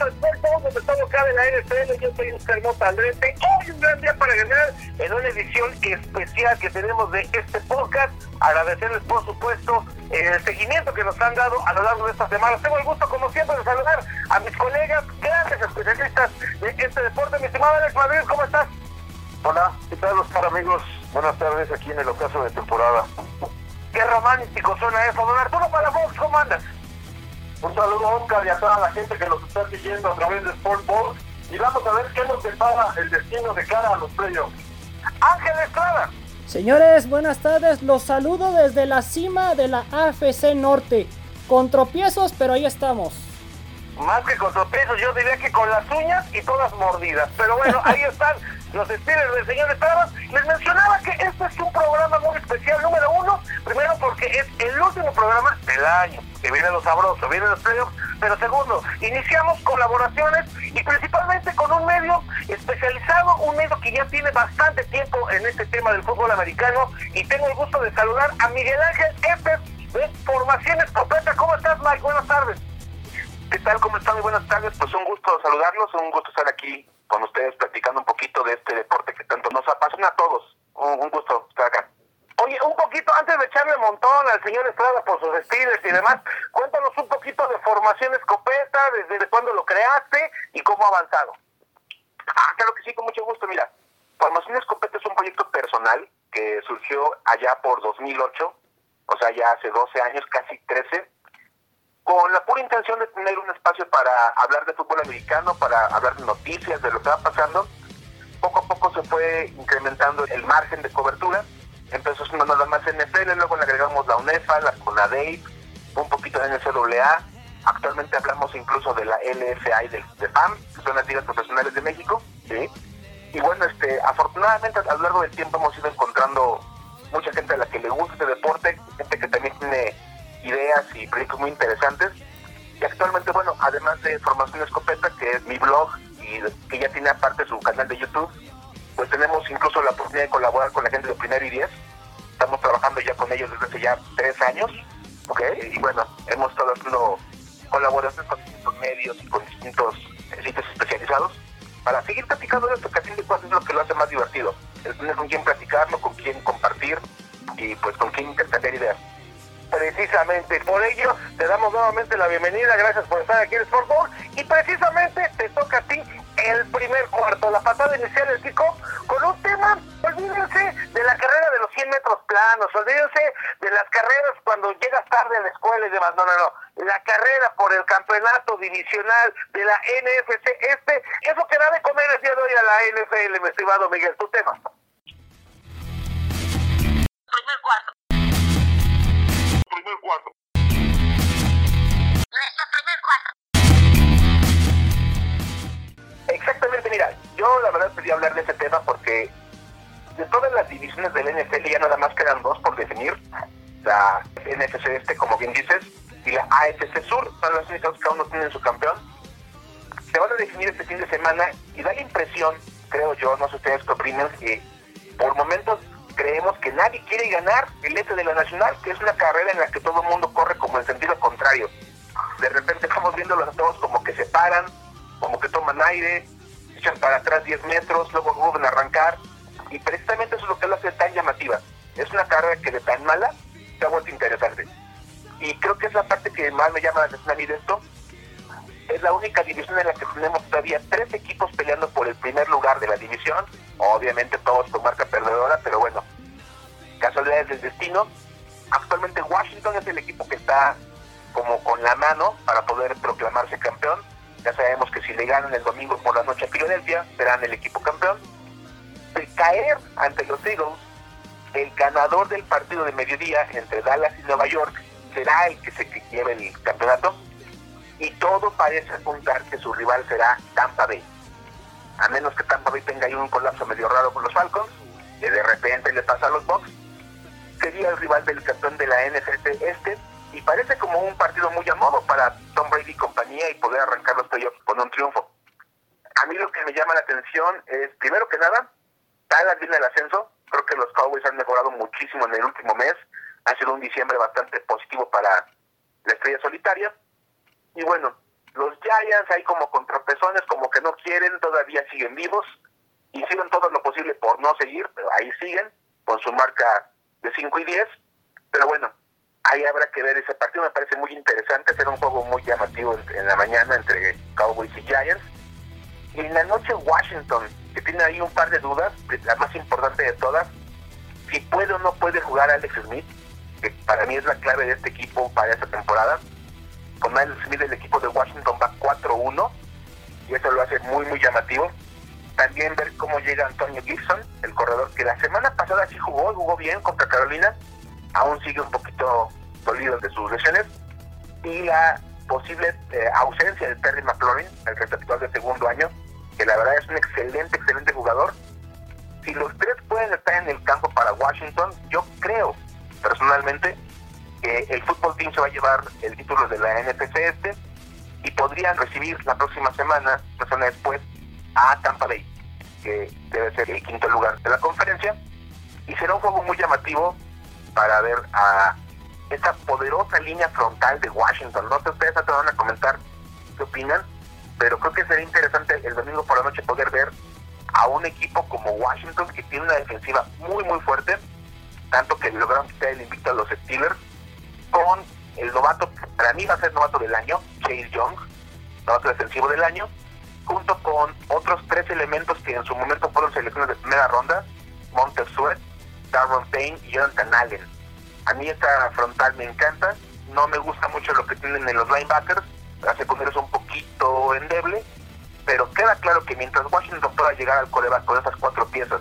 a Sport donde todo cabe la NFL. Yo soy Oscar Mota Andrete. Hoy un gran día para ganar en una edición especial que tenemos de este podcast. Agradecerles, por supuesto, el seguimiento que nos han dado a lo largo de estas semanas. Tengo el gusto, como siempre, de saludar a mis colegas, grandes especialistas de este deporte. Mi estimado Alex Madrid, ¿cómo estás? Hola, ¿qué tal, Oscar, amigos? Buenas tardes aquí en el ocaso de temporada. Qué romántico suena eso. Don Arturo Palafox, ¿cómo andas? Un saludo a Oscar y a toda la gente que nos está siguiendo a través de Sport Y vamos a ver qué nos depara el destino de cara a los playoffs. Ángel Estrada. Señores, buenas tardes. Los saludo desde la cima de la AFC Norte. Con tropiezos, pero ahí estamos. Más que con tropiezos, yo diría que con las uñas y todas mordidas. Pero bueno, ahí están los estilos del señor Estrada. Les mencionaba que este es un programa muy especial, número uno, primero porque es el último programa del año, que viene lo sabroso, viene los playoffs, pero segundo, iniciamos colaboraciones y principalmente con un medio especializado, un medio que ya tiene bastante tiempo en este tema del fútbol americano y tengo el gusto de saludar a Miguel Ángel Efes de Formaciones Completas. ¿Cómo estás, Mike? Buenas tardes. ¿Qué tal? ¿Cómo están? Muy buenas tardes. Pues un gusto saludarlos, un gusto estar aquí con ustedes platicando un poquito de este deporte que tanto nos apasiona a todos. Un, gusto estar acá. Oye, un poquito antes de echarle montón al señor Estrada por sus estilos y demás, cuéntanos un poquito de formación escopeta, desde cuándo lo creaste y cómo ha avanzado. Ah, claro que sí, con mucho gusto. Mira, Formación Escopeta es un proyecto personal que surgió allá por 2008, o sea, ya hace 12 años, casi 13 con la pura intención de tener un espacio para hablar de fútbol americano, para hablar de noticias, de lo que va pasando. Poco a poco se fue incrementando el margen de cobertura. Empezó siendo nada más NFL, luego le agregamos la UNEFA, la CONADEIP, un poquito de NCAA. Actualmente hablamos incluso de la LFA y del PAM, que son las ligas profesionales de México. Y bueno, este, afortunadamente a lo largo del tiempo hemos ido encontrando mucha gente a la que le gusta este deporte, gente que también tiene ideas y proyectos muy interesantes. Y actualmente, bueno, además de Formación Escopeta, que es mi blog y que ya tiene aparte su canal de YouTube, pues tenemos incluso la oportunidad de colaborar con la gente de Primero y Diez. Estamos trabajando ya con ellos desde hace ya tres años, ¿ok? Y bueno, hemos estado haciendo colaboraciones con distintos medios y con distintos sitios especializados para seguir platicando de esto, que a fin de cuentas es lo que lo hace más divertido. El tener con quién platicarlo, con quién compartir y pues con quién intercambiar ideas. Precisamente, por ello te damos nuevamente la bienvenida, gracias por estar aquí en Sport Bowl y precisamente te toca a ti el primer cuarto, la patada inicial del pico con un tema, olvídense de la carrera de los 100 metros planos, olvídense de las carreras cuando llegas tarde a la escuela y demás, no, no, no, la carrera por el campeonato divisional de la NFC, este es lo que da de comer el día de hoy a la NFL, mi estimado Miguel, tu tema. Primer cuarto primer cuarto. Exactamente, mira, yo la verdad quería hablar de ese tema porque de todas las divisiones del NFL ya nada más quedan dos por definir. La NFC este, como bien dices, y la AFC Sur, son las únicas que aún no tienen su campeón. Se van a definir este fin de semana y da la impresión, creo yo, no sé ustedes qué opinan, que por momentos creemos que nadie quiere ganar el este de la nacional, que es una carrera en la que todo el mundo corre como en sentido contrario. De repente estamos viéndolos a todos como que se paran, como que toman aire, echan para atrás 10 metros, luego vuelven a arrancar, y precisamente eso es lo que lo hace tan llamativa. Es una carrera que de tan mala se ha vuelto interesante. Y creo que es la parte que más me llama la atención a mí de esto. Es la única división en la que tenemos todavía tres equipos peleando por el primer lugar de la división obviamente todos con marca perdedora, pero bueno, casualidades del destino. Actualmente Washington es el equipo que está como con la mano para poder proclamarse campeón. Ya sabemos que si le ganan el domingo por la noche a Filadelfia, serán el equipo campeón. De caer ante los Eagles, el ganador del partido de mediodía entre Dallas y Nueva York será el que se lleve el campeonato. Y todo parece apuntar que su rival será Tampa Bay a menos que Tampa Bay tenga ahí un colapso medio raro con los Falcons, que de repente le pasa a los Bucks, sería el rival del campeón de la NFC este, y parece como un partido muy a modo para Tom Brady y compañía y poder arrancar los playoffs con un triunfo. A mí lo que me llama la atención es, primero que nada, Dallas viene el ascenso, creo que los Cowboys han mejorado muchísimo en el último mes, ha sido un diciembre bastante positivo para la estrella solitaria, y bueno, Los Giants hay como contrapesones, como que no quieren, todavía siguen vivos. Hicieron todo lo posible por no seguir, pero ahí siguen, con su marca de 5 y 10. Pero bueno, ahí habrá que ver ese partido, me parece muy interesante, será un juego muy llamativo en la mañana entre Cowboys y Giants. Y en la noche Washington, que tiene ahí un par de dudas, la más importante de todas, si puede o no puede jugar Alex Smith, que para mí es la clave de este equipo para esta temporada. Con Alex Smith el equipo de Washington va 4-1 y eso lo hace muy muy llamativo. También ver cómo llega Antonio Gibson, el corredor que la semana pasada sí jugó, jugó bien contra Carolina, aún sigue un poquito dolido de sus lesiones. Y la posible eh, ausencia de Terry McLaurin, el receptor de segundo año, que la verdad es un excelente, excelente jugador. Si los tres pueden estar en el campo para Washington, yo creo personalmente que el fútbol team se va a llevar el título de la NFC este y podrían recibir la próxima semana, la semana después, a Tampa Bay, que debe ser el quinto lugar de la conferencia. Y será un juego muy llamativo para ver a esa poderosa línea frontal de Washington. No sé ustedes te van a comentar qué opinan, pero creo que sería interesante el domingo por la noche poder ver a un equipo como Washington que tiene una defensiva muy muy fuerte, tanto que lograron quitar el invicto a los Steelers, con el novato, para mí va a ser novato del año, Chase Young, novato defensivo del año, junto con otros tres elementos que en su momento fueron selecciones de primera ronda, Montez Sweat, Darren Payne y Jonathan Allen. A mí esta frontal me encanta, no me gusta mucho lo que tienen en los linebackers, la secundaria es un poquito endeble, pero queda claro que mientras Washington pueda llegar al coreback con esas cuatro piezas,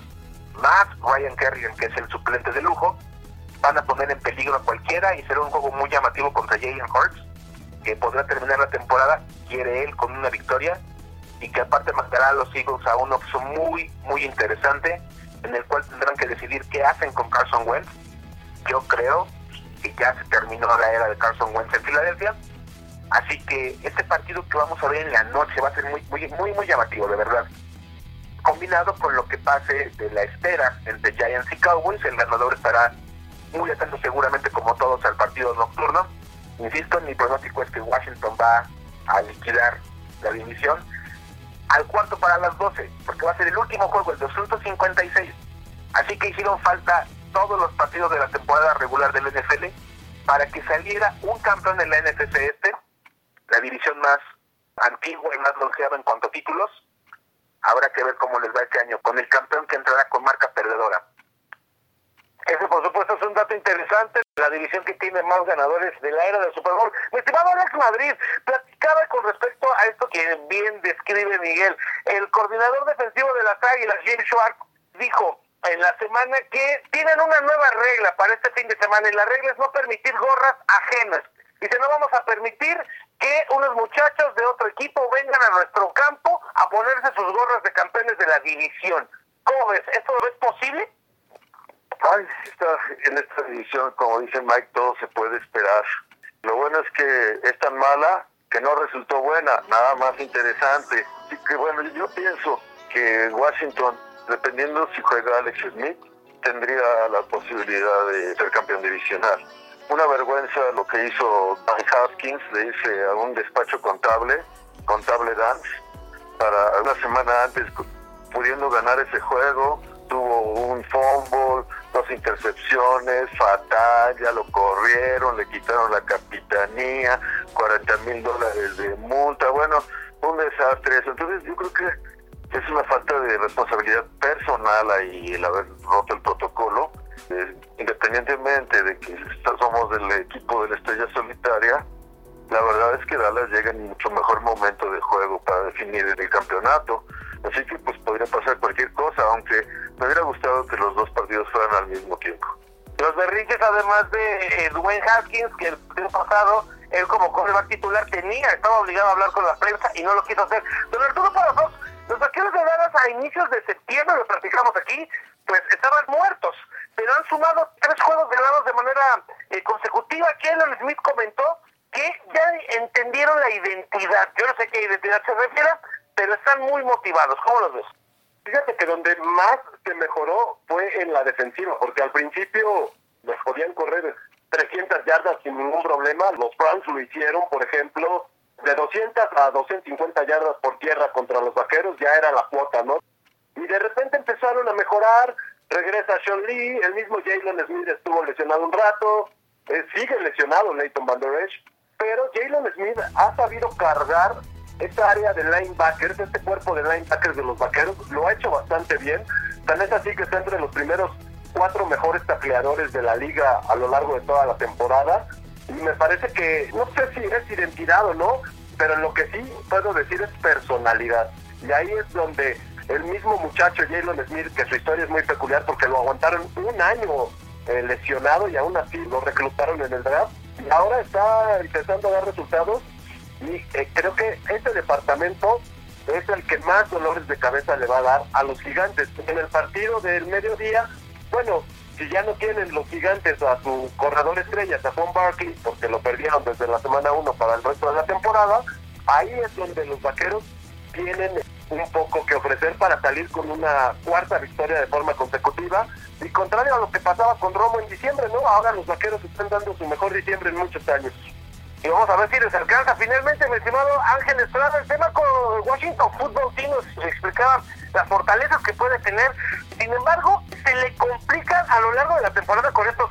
más Ryan Kerrigan, que es el suplente de lujo, van a poner en peligro a cualquiera y será un juego muy llamativo contra Jalen Hurts, que podrá terminar la temporada, quiere él, con una victoria, y que aparte mandará a los Eagles a un opción muy, muy interesante, en el cual tendrán que decidir qué hacen con Carson Wentz. Yo creo que ya se terminó la era de Carson Wentz en Filadelfia, Así que este partido que vamos a ver en la noche va a ser muy, muy, muy, muy llamativo, de verdad. Combinado con lo que pase de la espera entre Giants y Cowboys, el ganador estará muy atento seguramente como todos al partido nocturno. Insisto, mi pronóstico es que Washington va a liquidar la división al cuarto para las 12, porque va a ser el último juego, el 256. Así que hicieron falta todos los partidos de la temporada regular del NFL para que saliera un campeón en la NFC este la división más antigua y más longeva en cuanto a títulos. Habrá que ver cómo les va este año con el campeón que entrará con marca perdedora. Ese, por supuesto, es un dato interesante. La división que tiene más ganadores de la era del Super Bowl. Mi estimado Alex Madrid, platicaba con respecto a esto que bien describe Miguel. El coordinador defensivo de las Águilas, James Schwartz, dijo en la semana que tienen una nueva regla para este fin de semana y la regla es no permitir gorras ajenas. Dice, no vamos a permitir que unos muchachos de otro equipo vengan a nuestro campo a ponerse sus gorras de campeones de la división. ¿Cómo ves? ¿Esto es posible? Ay, en esta división, como dice Mike, todo se puede esperar. Lo bueno es que es tan mala que no resultó buena, nada más interesante. Así que bueno, yo pienso que Washington, dependiendo si juega Alex Smith, tendría la posibilidad de ser campeón divisional una vergüenza lo que hizo Dan Haskins, le dice a un despacho contable, contable Dance, para una semana antes pudiendo ganar ese juego, tuvo un fumble, dos intercepciones, fatal, ya lo corrieron, le quitaron la capitanía, 40 mil dólares de multa, bueno, un desastre eso. Entonces yo creo que es una falta de responsabilidad personal ahí el haber roto el protocolo independientemente de que somos del equipo de la estrella solitaria, la verdad es que Dallas llega en mucho mejor momento de juego para definir el campeonato. Así que pues podría pasar cualquier cosa, aunque me hubiera gustado que los dos partidos fueran al mismo tiempo. Los berrinches, además de eh, Dwayne Haskins, que el partido pasado, él como coreback titular tenía, estaba obligado a hablar con la prensa y no lo quiso hacer. Don Arturo dos los vaqueros de Dallas a inicios de septiembre, lo platicamos aquí, pues estaban muertos pero han sumado tres juegos ganados de manera eh, consecutiva. Kellen Smith comentó que ya entendieron la identidad. Yo no sé qué identidad se refiere, pero están muy motivados. ¿Cómo los ves? Fíjate que donde más se mejoró fue en la defensiva, porque al principio nos podían correr 300 yardas sin ningún problema. Los Browns lo hicieron, por ejemplo, de 200 a 250 yardas por tierra contra los vaqueros ya era la cuota, ¿no? Y de repente empezaron a mejorar, regresa Sean Lee, el mismo Jalen Smith estuvo lesionado un rato, eh, sigue lesionado Leighton Van Der Esch, pero Jalen Smith ha sabido cargar esta área de linebackers, este cuerpo de linebackers de los vaqueros, lo ha hecho bastante bien, tan es así que está entre los primeros cuatro mejores tacleadores de la liga a lo largo de toda la temporada, y me parece que, no sé si es identidad o no, pero lo que sí puedo decir es personalidad. Y ahí es donde el mismo muchacho Jalen Smith, que su historia es muy peculiar porque lo aguantaron un año eh, lesionado y aún así lo reclutaron en el draft, y ahora está empezando a dar resultados y eh, creo que este departamento es el que más dolores de cabeza le va a dar a los gigantes. En el partido del mediodía, bueno, si ya no tienen los gigantes a su corredor estrella, a Juan Barkley, porque lo perdieron desde la semana 1 para el resto de la temporada, ahí es donde los vaqueros tienen un poco que ofrecer para salir con una cuarta victoria de forma consecutiva. Y contrario a lo que pasaba con Romo en diciembre, ¿no? Ahora los vaqueros están dando su mejor diciembre en muchos años. Y vamos a ver si les alcanza finalmente, mi estimado Ángel Estrada. El tema con Washington Football Team nos explicaba las fortalezas que puede tener. Sin embargo, se le complican a lo largo de la temporada con estos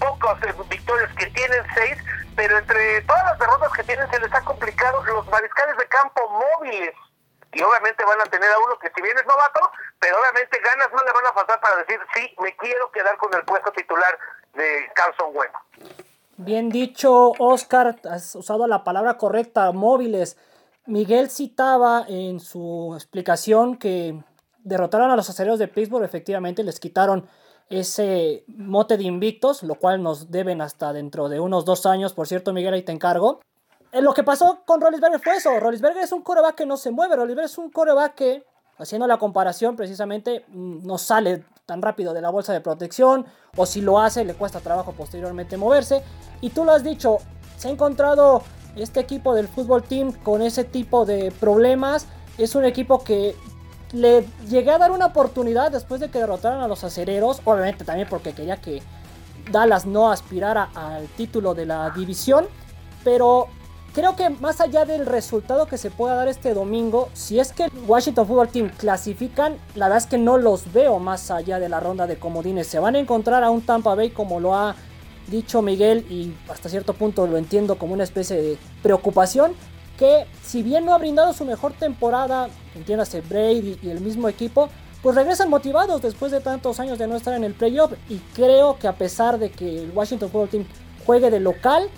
pocos eh, victorias que tienen, seis, pero entre todas las derrotas que tienen se les ha complicado los mariscales de campo móviles. Y obviamente van a tener a uno que si bien es novato, pero obviamente ganas no le van a faltar para decir, sí, me quiero quedar con el puesto titular de Carlson Bueno. Bien dicho, Oscar, has usado la palabra correcta, móviles. Miguel citaba en su explicación que derrotaron a los acereros de Pittsburgh, efectivamente les quitaron ese mote de invictos, lo cual nos deben hasta dentro de unos dos años, por cierto Miguel, ahí te encargo. Eh, lo que pasó con Rollinsberger fue eso, Rollinsberger es un coreback que no se mueve, Rollinsberger es un coreback que, haciendo la comparación precisamente, mm, no sale tan rápido de la bolsa de protección, o si lo hace le cuesta trabajo posteriormente moverse. Y tú lo has dicho, se ha encontrado este equipo del fútbol team con ese tipo de problemas. Es un equipo que le llegué a dar una oportunidad después de que derrotaran a los acereros. Obviamente también porque quería que Dallas no aspirara al título de la división. Pero creo que más allá del resultado que se pueda dar este domingo, si es que el Washington Football Team clasifican, la verdad es que no los veo más allá de la ronda de comodines. Se van a encontrar a un Tampa Bay como lo ha dicho Miguel y hasta cierto punto lo entiendo como una especie de preocupación que si bien no ha brindado su mejor temporada, entiéndase Brady y el mismo equipo, pues regresan motivados después de tantos años de no estar en el playoff y creo que a pesar de que el Washington Football Team juegue de local,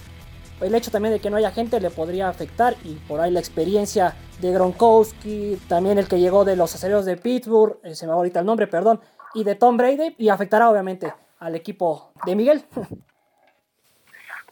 el hecho también de que no haya gente le podría afectar y por ahí la experiencia de Gronkowski, también el que llegó de los acereros de Pittsburgh, eh, se me va ahorita el nombre, perdón, y de Tom Brady y afectará obviamente al equipo de Miguel.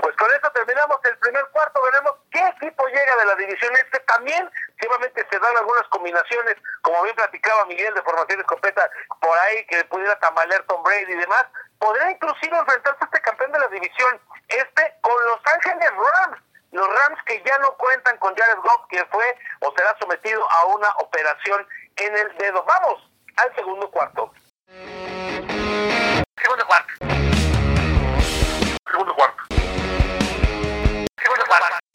Pues con esto terminamos el primer cuarto, veremos qué equipo llega de la división este. También, seguramente se dan algunas combinaciones, como bien platicaba Miguel de formación escopeta, por ahí que pudiera tamalear Tom Brady y demás. Podría inclusive enfrentarse a este campeón de la división este con Los Ángeles Rams. Los Rams que ya no cuentan con Jared Goff, que fue o será sometido a una operación en el dedo. Vamos al segundo cuarto. Segundo cuarto. Segundo cuarto. Segundo cuarto.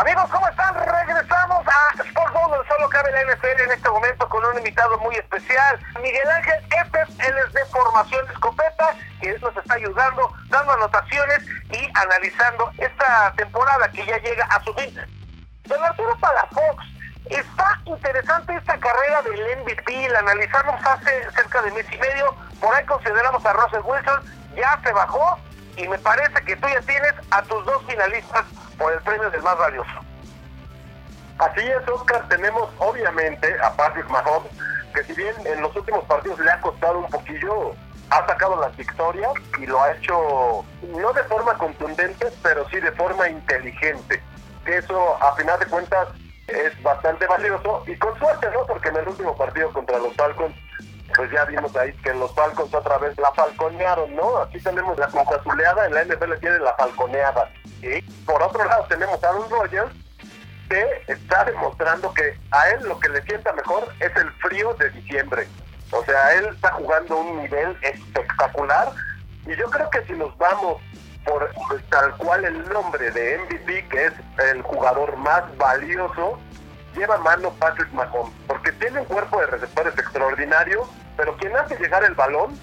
Amigos, ¿cómo están? Regresamos a Sports Zone, solo cabe la NFL en este momento con un invitado muy especial, Miguel Ángel Efes, él es de formación escopeta, que nos está ayudando, dando anotaciones y analizando esta temporada que ya llega a su fin. Don Arturo Palafox, está interesante esta carrera del MVP, la analizamos hace cerca de mes y medio, por ahí consideramos a Russell Wilson, ya se bajó y me parece que tú ya tienes a tus dos finalistas por el premio del más valioso. Así es, Oscar, tenemos obviamente a Patrick Mahomes, que si bien en los últimos partidos le ha costado un poquillo, ha sacado las victorias y lo ha hecho no de forma contundente, pero sí de forma inteligente. Eso, a final de cuentas, es bastante valioso y con suerte, ¿no? Porque en el último partido contra los Falcons, pues ya vimos ahí que los Falcons otra vez la falconearon, ¿no? Aquí tenemos la azuleada, en la NFL tiene la falconeada. Y por otro lado tenemos a Aaron Rodgers, que está demostrando que a él lo que le sienta mejor es el frío de diciembre. O sea, él está jugando un nivel espectacular y yo creo que si nos vamos por pues, tal cual el nombre de MVP, que es el jugador más valioso, lleva mano Patrick Mahomes, porque tiene un cuerpo de receptores extraordinario, pero quien hace llegar el balón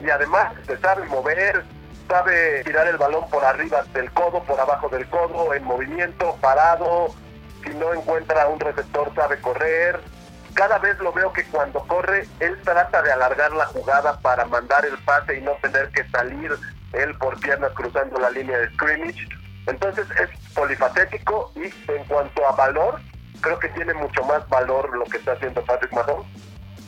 y además se sabe mover, sabe tirar el balón por arriba del codo, por abajo del codo, en movimiento, parado, si no encuentra un receptor sabe correr. Cada vez lo veo que cuando corre, él trata de alargar la jugada para mandar el pase y no tener que salir él por piernas cruzando la línea de scrimmage. Entonces es polifacético y en cuanto a valor, creo que tiene mucho más valor lo que está haciendo Patrick Mahomes.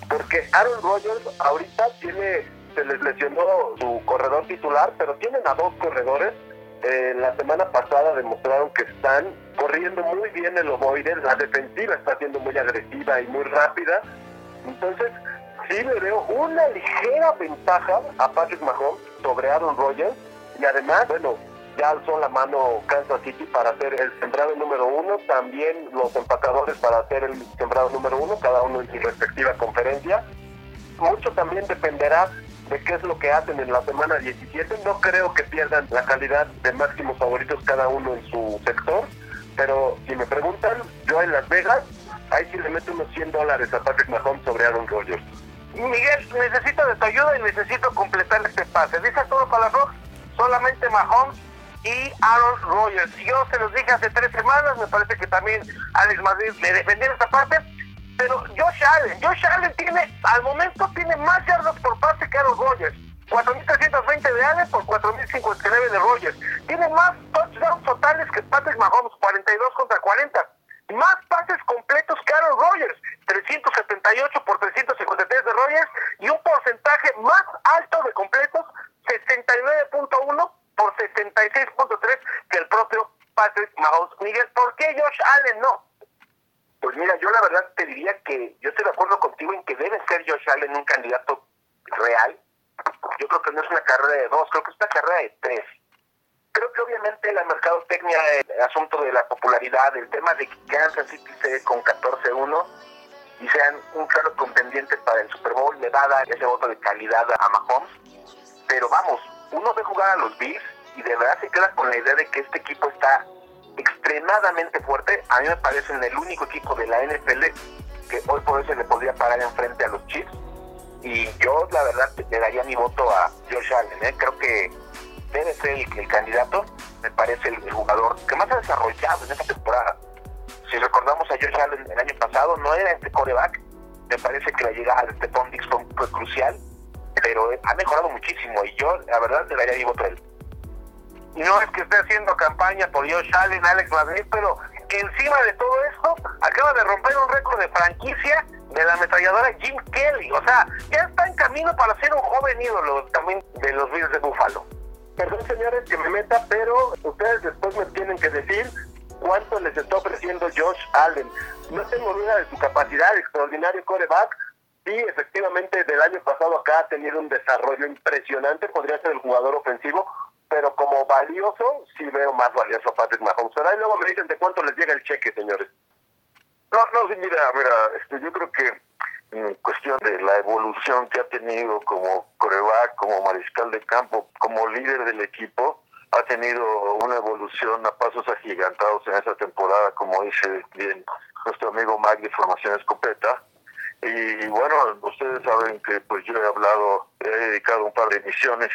Porque Aaron Rodgers ahorita tiene, se les lesionó su corredor titular, pero tienen a dos corredores. Eh, la semana pasada demostraron que están corriendo muy bien el ovoide, la defensiva está siendo muy agresiva y muy rápida. Entonces, sí le veo una ligera ventaja a Patrick Mahomes sobre Aaron Rodgers y además, bueno, ya alzó la mano Kansas City para ser el sembrado número uno, también los empacadores para ser el sembrado número uno, cada uno en su respectiva conferencia. Mucho también dependerá de qué es lo que hacen en la semana 17. No creo que pierdan la calidad de máximos favoritos cada uno en su sector, pero si me preguntan, yo en Las Vegas, ahí sí le meto unos 100 dólares a Patrick Mahomes sobre Aaron Rodgers. Miguel, necesito de tu ayuda y necesito completar este pase. Dice todo para Rock, solamente Mahomes y Aaron Rodgers. Yo se los dije hace tres semanas, me parece que también Alex Madrid me defendió esta parte, pero Josh Allen, Josh Allen tiene, al momento tiene más yardas por pase que Aaron Rodgers. 4.320 de Allen por 4.059 de Rodgers. Tiene más touchdowns totales que Patrick Mahomes, 42 contra 40. Más pases completos que Aaron Rodgers, 378 por 353 de Rodgers y un porcentaje más alto de completos, 69.1 por 66.3 que el propio Patrick Mahomes. Miguel, ¿por qué Josh Allen no? Pues mira, yo la verdad te diría que yo estoy de acuerdo contigo en que debe ser Josh Allen un candidato real. Yo creo que no es una carrera de dos, creo que es una carrera de tres. Creo que obviamente la mercadotecnia, el asunto de la popularidad, el tema de que Kansas City con 14-1 y sean un claro contendiente para el Super Bowl, le va a dar ese voto de calidad a Mahomes. Pero vamos, uno ve jugar a los Bills y de verdad se queda con la idea de que este equipo está extremadamente fuerte. A mí me parece el único equipo de la NFL que hoy por hoy se le podría parar enfrente a los Chiefs. Y yo, la verdad, le daría mi voto a Josh Allen. ¿eh? Creo que debe ser el, candidato. Me parece el, jugador que más ha desarrollado en esta temporada. Si recordamos a Josh Allen el año pasado, no era este coreback. Me parece que la llegada de Stephon Dix fue crucial pero ha mejorado muchísimo y yo la verdad le daría mi voto a él. No es que esté haciendo campaña por Josh Allen, Alex Madrid, pero encima de todo esto acaba de romper un récord de franquicia de la ametralladora Jim Kelly. O sea, ya está en camino para ser un joven ídolo también de los Bills de Buffalo. Perdón señores que me meta, pero ustedes después me tienen que decir cuánto les está ofreciendo Josh Allen. No tengo duda de su capacidad, extraordinario coreback, Sí, efectivamente, del año pasado acá ha tenido un desarrollo impresionante, podría ser el jugador ofensivo, pero como valioso, sí veo más valioso a Patrick Mahomes. Pero ahí luego me dicen de cuánto les llega el cheque, señores. No, no, sí, mira, mira, este, yo creo que en cuestión de la evolución que ha tenido como coreback, como mariscal de campo, como líder del equipo, ha tenido una evolución a pasos agigantados en esa temporada, como dice bien nuestro amigo Mike de Formación Escopeta. Y bueno, ustedes saben que pues yo he hablado, he dedicado un par de emisiones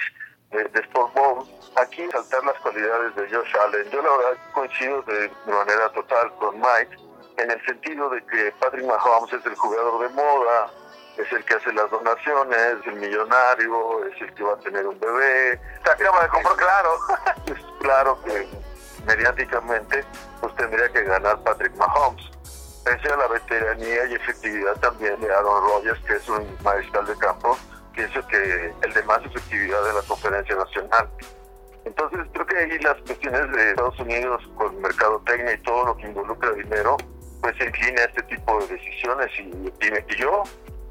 de, de Sport Bowl. Aquí saltar las cualidades de Josh Allen. Yo la verdad coincido de, manera total con Mike en el sentido de que Patrick Mahomes es el jugador de moda, es el que hace las donaciones, es el millonario, es el que va a tener un bebé. Se acaba de comprar claro. es claro que mediáticamente pues tendría que ganar Patrick Mahomes pese a la veteranía y efectividad también de Aaron Rodgers, que es un mariscal de campo, pienso que el de más efectividad de la conferencia nacional. Entonces creo que ahí las cuestiones de Estados Unidos con mercadotecnia y todo lo que involucra dinero, pues se inclina a este tipo de decisiones y, y, yo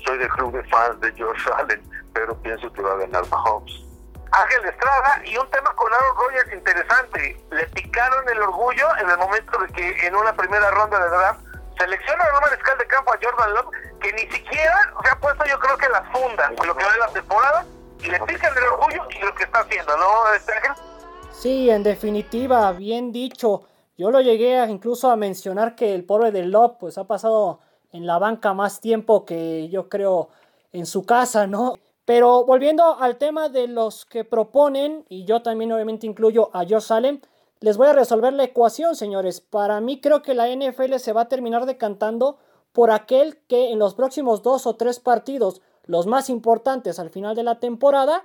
soy del club de fans de George Allen, pero pienso que va a ganar Mahomes. Ángel Estrada y un tema con Aaron Rodgers interesante. Le picaron el orgullo en el momento de que en una primera ronda de draft selecciona a un mariscal de campo a Jordan Love que ni siquiera se ha puesto yo creo que las fundas lo que va de la temporada y le pican el orgullo y lo que está haciendo, ¿no, este? Sí, en definitiva, bien dicho. Yo lo llegué incluso a mencionar que el pobre de Love pues ha pasado en la banca más tiempo que yo creo en su casa, ¿no? Pero volviendo al tema de los que proponen, y yo también obviamente incluyo a Josh Allen, les voy a resolver la ecuación, señores. Para mí creo que la NFL se va a terminar decantando por aquel que en los próximos dos o tres partidos, los más importantes al final de la temporada,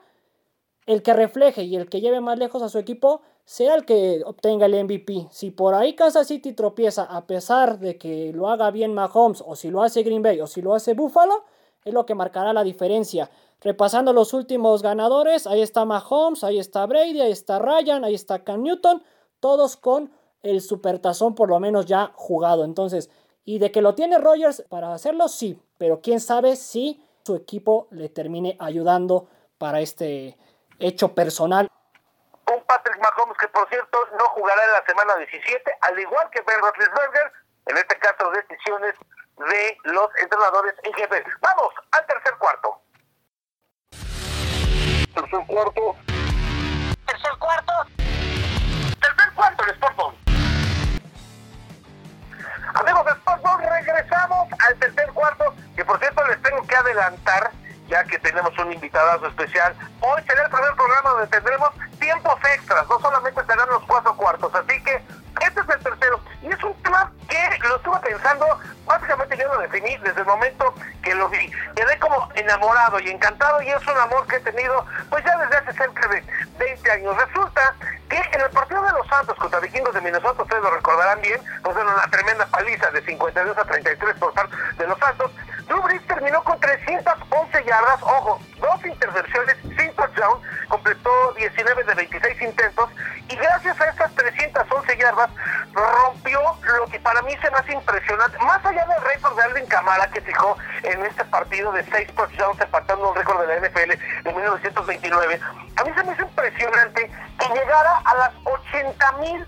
el que refleje y el que lleve más lejos a su equipo sea el que obtenga el MVP. Si por ahí Kansas City tropieza a pesar de que lo haga bien Mahomes o si lo hace Green Bay o si lo hace Buffalo, es lo que marcará la diferencia. Repasando los últimos ganadores, ahí está Mahomes, ahí está Brady, ahí está Ryan, ahí está Cam Newton, todos con el supertazón por lo menos ya jugado. Entonces, y de que lo tiene Rogers para hacerlo, sí, pero quién sabe si su equipo le termine ayudando para este hecho personal. Un Patrick Mahomes que por cierto no jugará en la semana 17, al igual que Ben Roethlisberger, en este caso decisiones de los entrenadores en jefe. Vamos al tercer cuarto. Tercer cuarto. Adelantar ya que tenemos un invitado especial. Hoy será el primer programa donde tendremos tiempos extras, no solamente serán los cuatro cuartos, así que este es el tercero. Y es un tema que lo estuve pensando, básicamente yo lo definí desde el momento que lo vi. Quedé como enamorado y encantado y es un amor que he tenido pues ya desde hace cerca de 20 años. Resulta que en el partido de los Santos contra Vikingos de Minnesota, ustedes lo recordarán bien, pues era una tremenda paliza de 52 a 33 mí se me hace impresionante, más allá del récord de Alvin Kamara que fijó en este partido de 6 touchdowns empatando un récord de la NFL de 1929, a mí se me hace impresionante que llegara a las 80 mil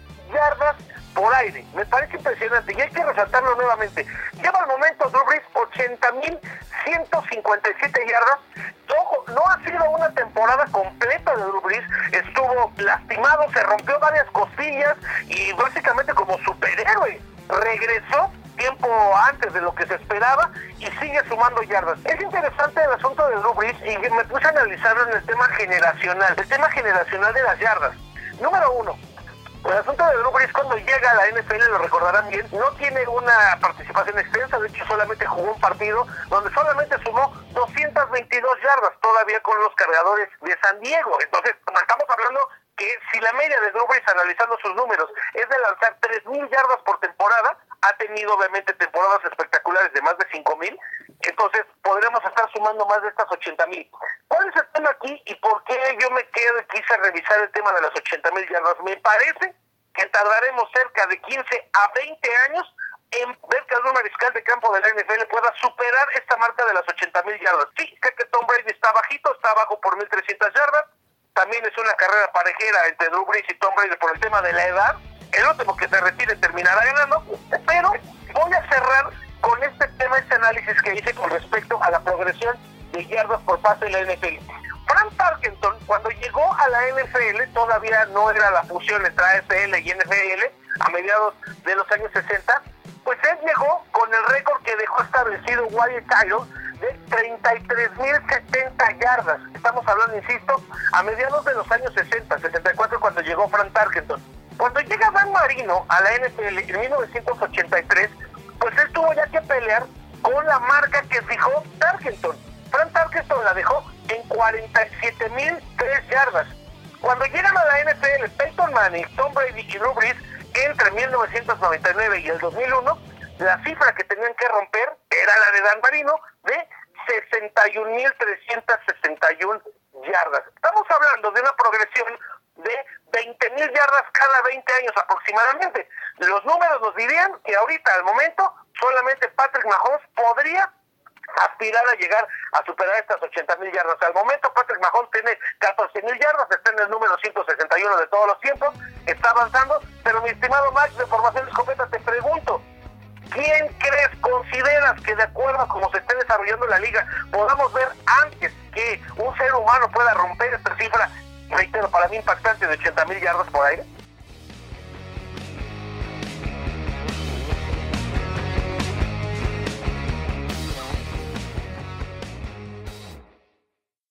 generacional, el tema generacional de las yardas. Número uno, el asunto de Drew Brees cuando llega a la NFL, lo recordarán bien, no tiene una participación extensa, de hecho solamente jugó un partido donde solamente sumó 222 yardas todavía con los cargadores de San Diego. Entonces, estamos hablando que si la media de Drew Brees, analizando sus números, es de lanzar 3.000 yardas por temporada, ha tenido obviamente temporadas espectaculares de más de 5.000, entonces podremos estar sumando más de estas 80.000. ¿Cuál es el tema aquí y por qué yo me quedo y quise revisar el tema de las 80.000 yardas? Me parece que tardaremos cerca de 15 a 20 años en ver que algún mariscal de campo de la NFL pueda superar esta marca de las 80.000 yardas. Sí, sé que Tom Brady está bajito, está abajo por 1.300 yardas, también es una carrera parejera entre Drew Brees y Tom Brady por el tema de la edad. El último que se retire terminará ganando, pero voy a cerrar con este análisis que hice con respecto a la progresión de yardas por pase de la NFL. Frank Parkinson, cuando llegó a la NFL, todavía no era la fusión entre AFL y NFL, a mediados de los años 60, pues él llegó con el récord que dejó establecido Wyatt Tyler de 33.070 yardas. Estamos hablando, insisto, a mediados de los años 60, 64, cuando llegó Frank Tarkenton. Cuando llega Dan Marino a la NFL en 1983, pues él tuvo ya que pelear con la marca que fijó Tarkenton. Frank Tarkenton la dejó en 47.003 yardas. Cuando llegan a la NFL, Peyton Manning, Tom Brady y Drew Brees, entre 1999 y el 2001, la cifra que tenían que romper era la de Dan Marino de 61.361 yardas. Estamos hablando de una progresión de 20.000 yardas cada 20 años aproximadamente. Los números nos dirían que ahorita, al momento, solamente Patrick Mahomes podría aspirar a llegar a superar estas 80.000 yardas. Al momento, Patrick Mahomes tiene 14.000 yardas, está en el número 161 de todos los tiempos, está avanzando, pero mi estimado Max de Formación Escopeta, te pregunto, ¿quién crees, consideras que de acuerdo a cómo se esté desarrollando la liga, podamos ver antes que un ser humano pueda romper esta cifra reitero, para mí impactante de 80 mil yardas por aire.